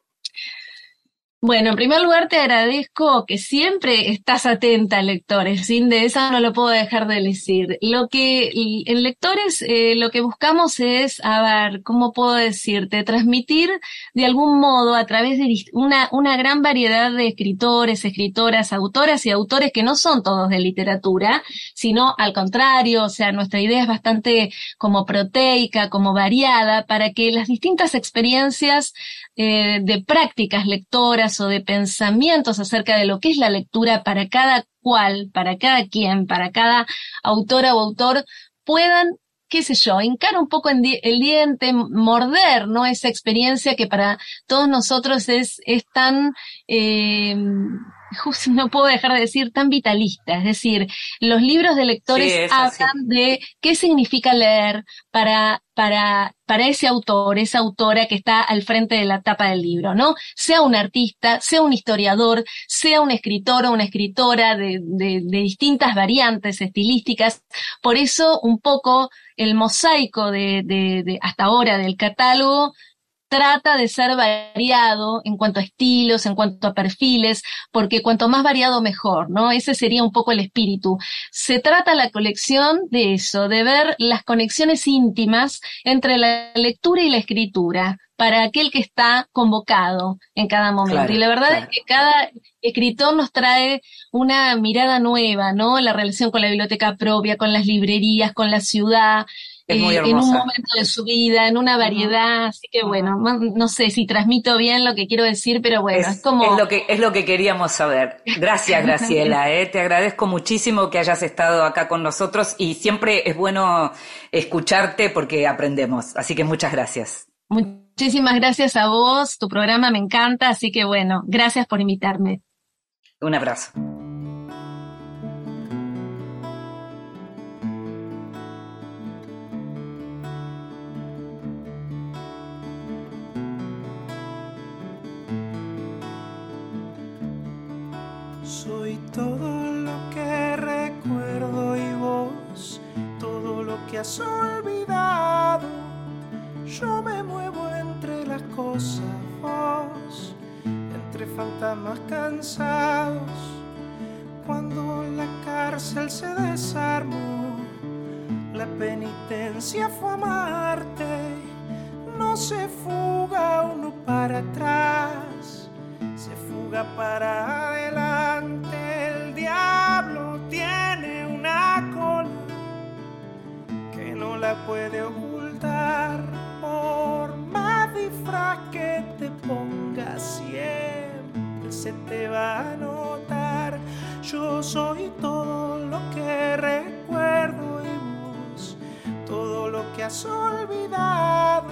Bueno, en primer lugar te agradezco que siempre estás atenta, lectores, sin de eso no lo puedo dejar de decir. Lo que en lectores eh, lo que buscamos es, a ver, ¿cómo puedo decirte? Transmitir de algún modo a través de una, una gran variedad de escritores, escritoras, autoras y autores que no son todos de literatura, sino al contrario, o sea, nuestra idea es bastante como proteica, como variada, para que las distintas experiencias eh, de prácticas lectoras o de pensamientos acerca de lo que es la lectura para cada cual, para cada quien, para cada autora o autor, puedan qué sé yo, hincar un poco el diente, morder, ¿no? Esa experiencia que para todos nosotros es, es tan, eh, no puedo dejar de decir, tan vitalista. Es decir, los libros de lectores Sí, hablan de qué significa leer para, para, para ese autor, esa autora que está al frente de la tapa del libro, ¿no? Sea un artista, sea un historiador, sea un escritor o una escritora de, de, de distintas variantes estilísticas. Por eso, un poco, el mosaico de, de, de hasta ahora del catálogo trata de ser variado en cuanto a estilos, en cuanto a perfiles, porque cuanto más variado mejor, ¿no? Ese sería un poco el espíritu. Se trata la colección de eso, de ver las conexiones íntimas entre la lectura y la escritura para aquel que está convocado en cada momento. Claro, y la verdad claro. es que cada escritor nos trae una mirada nueva, ¿no? La relación con la biblioteca propia, con las librerías, con la ciudad, Es muy eh, en un momento de su vida, en una variedad, así que bueno, no, no sé si transmito bien lo que quiero decir, pero bueno, es, es, como... es lo que, es lo que queríamos saber. Gracias, Graciela. ¿eh? Te agradezco muchísimo que hayas estado acá con nosotros y siempre es bueno escucharte porque aprendemos. Así que muchas gracias. Muchísimas gracias a vos, tu programa me encanta, así que bueno, gracias por invitarme. Un abrazo. Has olvidado. Yo me muevo entre las cosas, vos, entre fantasmas cansados. cuando la cárcel se desarmó. La penitencia fue amarte, no se fuga uno para atrás, se fuga para adelante. El diablo no la puede ocultar por más disfraz que te pongas siempre se te va a notar. Yo soy todo lo que recuerdo y vos todo lo que has olvidado.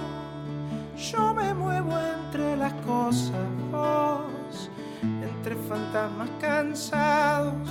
Yo me muevo entre las cosas, vos, entre fantasmas cansados.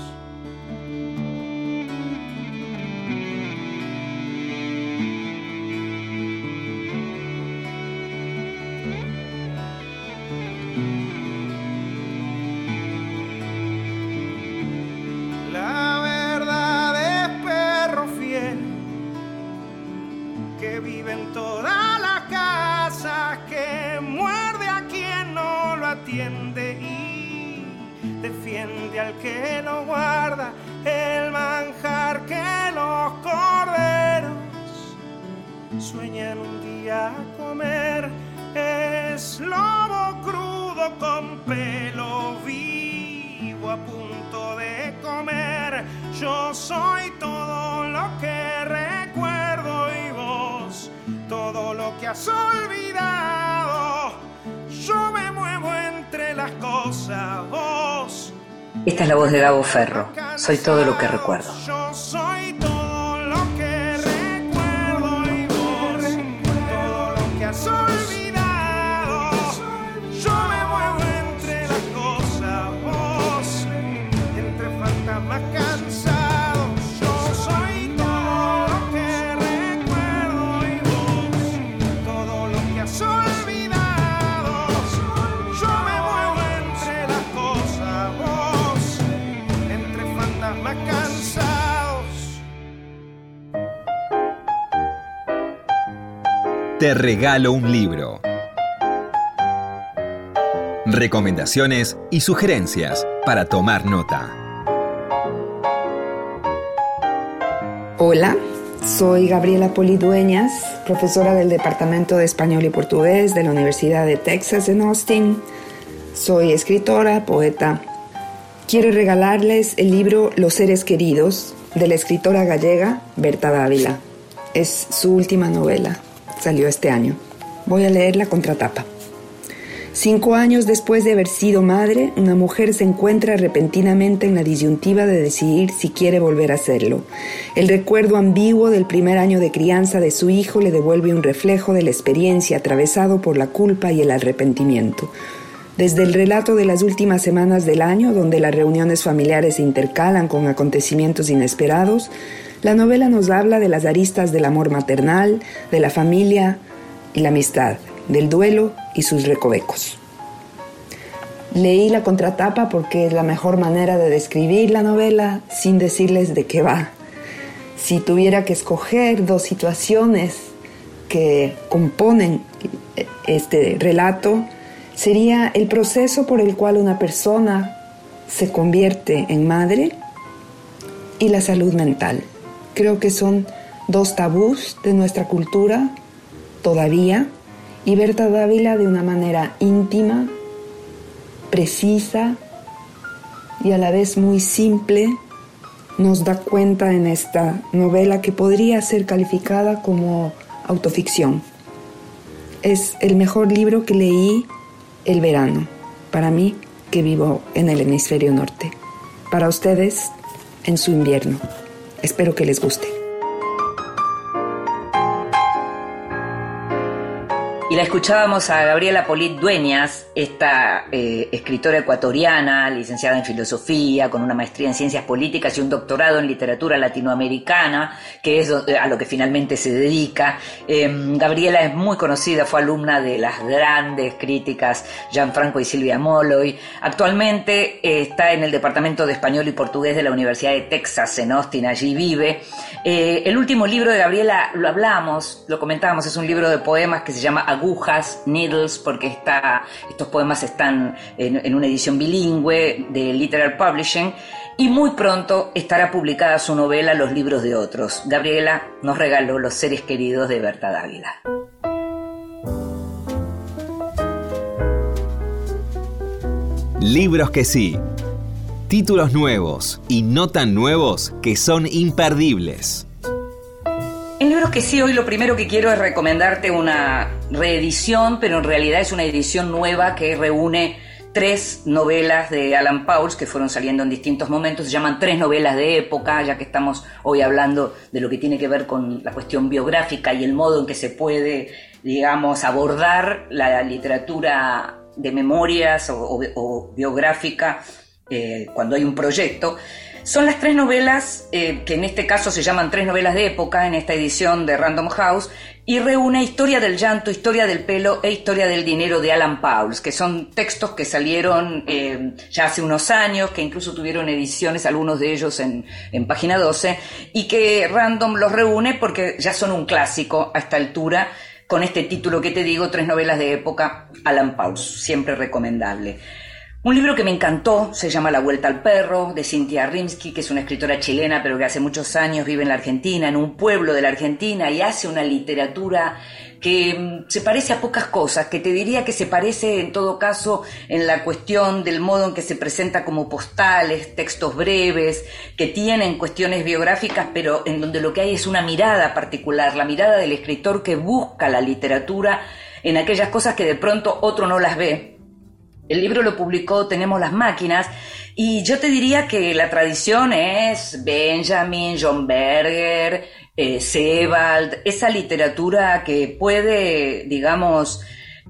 Esta es la voz de Gabo Ferro. Soy todo lo que recuerdo. Te regalo un libro. Recomendaciones y sugerencias para tomar nota. Hola, soy Gabriela Polidueñas, profesora del Departamento de Español y Portugués de la Universidad de Texas en Austin. Soy escritora, poeta. Quiero regalarles el libro Los seres queridos de la escritora gallega Berta Dávila. Es su última novela, salió este año. Voy a leer la contratapa. Cinco años después de haber sido madre, una mujer se encuentra repentinamente en la disyuntiva de decidir si quiere volver a hacerlo. El recuerdo ambiguo del primer año de crianza de su hijo le devuelve un reflejo de la experiencia atravesado por la culpa y el arrepentimiento. Desde el relato de las últimas semanas del año, donde las reuniones familiares se intercalan con acontecimientos inesperados, la novela nos habla de las aristas del amor maternal, de la familia y la amistad, del duelo y sus recovecos. Leí la contratapa porque es la mejor manera de describir la novela sin decirles de qué va. Si tuviera que escoger dos situaciones que componen este relato, sería el proceso por el cual una persona se convierte en madre y la salud mental. Creo que son dos tabús de nuestra cultura todavía y Berta Dávila de una manera íntima, precisa y a la vez muy simple nos da cuenta en esta novela que podría ser calificada como autoficción. Es el mejor libro que leí el verano, para mí que vivo en el hemisferio norte, para ustedes en su invierno. Espero que les guste. La escuchábamos a Gabriela Polit Dueñas, esta eh, escritora ecuatoriana, licenciada en filosofía, con una maestría en ciencias políticas y un doctorado en literatura latinoamericana, que es a lo que finalmente se dedica. Eh, Gabriela es muy conocida, fue alumna de las grandes críticas Gianfranco y Silvia Molloy. Actualmente eh, está en el Departamento de Español y Portugués de la Universidad de Texas en Austin, allí vive. el último libro de Gabriela, lo hablamos, lo comentábamos, es un libro de poemas que se llama Agujas, Needles, porque está, estos poemas están en, en una edición bilingüe de Literal Publishing. Y muy pronto estará publicada su novela Los libros de otros. Gabriela nos regaló Los seres queridos de Berta Dávila. Libros que sí. Títulos nuevos y no tan nuevos que son imperdibles. En libros que sí, hoy lo primero que quiero es recomendarte una reedición, pero en realidad es una edición nueva que reúne tres novelas de Alan Pauls que fueron saliendo en distintos momentos. Se llaman tres novelas de época, ya que estamos hoy hablando de lo que tiene que ver con la cuestión biográfica y el modo en que se puede, digamos, abordar la literatura de memorias o, biográfica eh, cuando hay un proyecto. Son las tres novelas, eh, que en este caso se llaman tres novelas de época, en esta edición de Random House, y reúne Historia del llanto, Historia del pelo e Historia del dinero de Alan Pauls, que son textos que salieron eh, ya hace unos años, que incluso tuvieron ediciones, algunos de ellos en, en página 12, y que Random los reúne porque ya son un clásico a esta altura, con este título que te digo, tres novelas de época, Alan Pauls, siempre recomendable. Un libro que me encantó se llama La Vuelta al Perro, de Cynthia Rimsky, que es una escritora chilena, pero que hace muchos años vive en la Argentina, en un pueblo de la Argentina, y hace una literatura que mm, se parece a pocas cosas, que te diría que se parece en todo caso en la cuestión del modo en que se presenta como postales, textos breves, que tienen cuestiones biográficas, pero en donde lo que hay es una mirada particular, la mirada del escritor que busca la literatura en aquellas cosas que de pronto otro no las ve, el libro lo publicó Tenemos las máquinas y yo te diría que la tradición es Benjamin, John Berger, eh, Sebald, esa literatura que puede, digamos,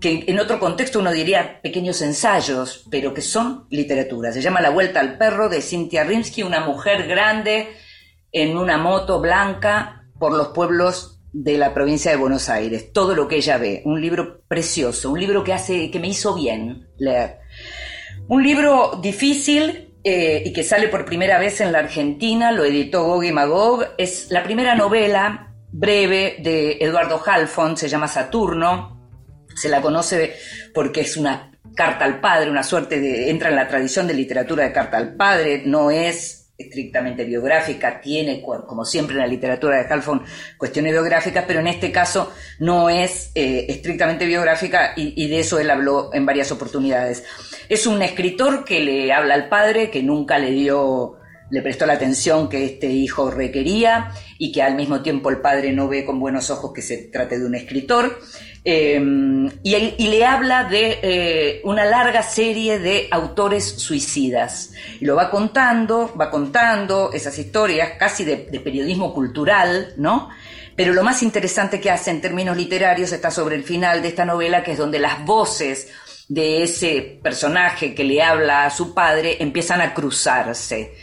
que en otro contexto uno diría pequeños ensayos, pero que son literatura. Se llama La Vuelta al Perro de Cynthia Rimsky, una mujer grande en una moto blanca por los pueblos de la provincia de Buenos Aires, todo lo que ella ve, un libro precioso, un libro que hace que me hizo bien leer. Un libro difícil eh, y que sale por primera vez en la Argentina, lo editó Gog y Magog, es la primera novela breve de Eduardo Halfon, se llama Saturno, se la conoce porque es una carta al padre, una suerte de, entra en la tradición de literatura de carta al padre, no es estrictamente biográfica, tiene, como siempre en la literatura de Halfon, cuestiones biográficas, pero en este caso no es eh, estrictamente biográfica y, y de eso él habló en varias oportunidades. Es un escritor que le habla al padre, que nunca le dio, le prestó la atención que este hijo requería y que al mismo tiempo el padre no ve con buenos ojos que se trate de un escritor. Eh, y, y le habla de eh, una larga serie de autores suicidas. Y lo va contando, va contando esas historias casi de periodismo cultural, ¿no? Pero lo más interesante que hace en términos literarios está sobre el final de esta novela, que es donde las voces de ese personaje que le habla a su padre empiezan a cruzarse.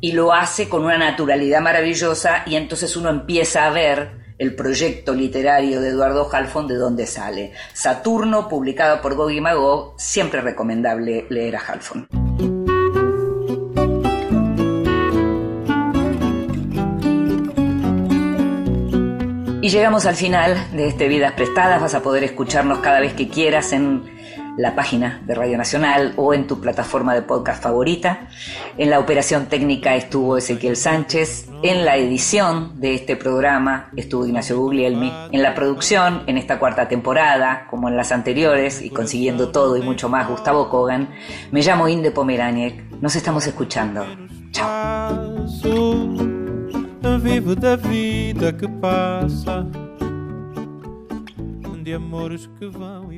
Y lo hace con una naturalidad maravillosa y entonces uno empieza a ver el proyecto literario de Eduardo Halfon de dónde sale. Saturno, publicado por Gog y siempre recomendable leer a Halfon. Y llegamos al final de este Vidas Prestadas. Vas a poder escucharnos cada vez que quieras en la página de Radio Nacional o en tu plataforma de podcast favorita. En la operación técnica estuvo Ezequiel Sánchez. En la edición de este programa estuvo Ignacio Guglielmi. En la producción, en esta cuarta temporada, como en las anteriores, y consiguiendo todo y mucho más, Gustavo Kogan. Me llamo Inde Pomeraniec. Nos estamos escuchando. Vão.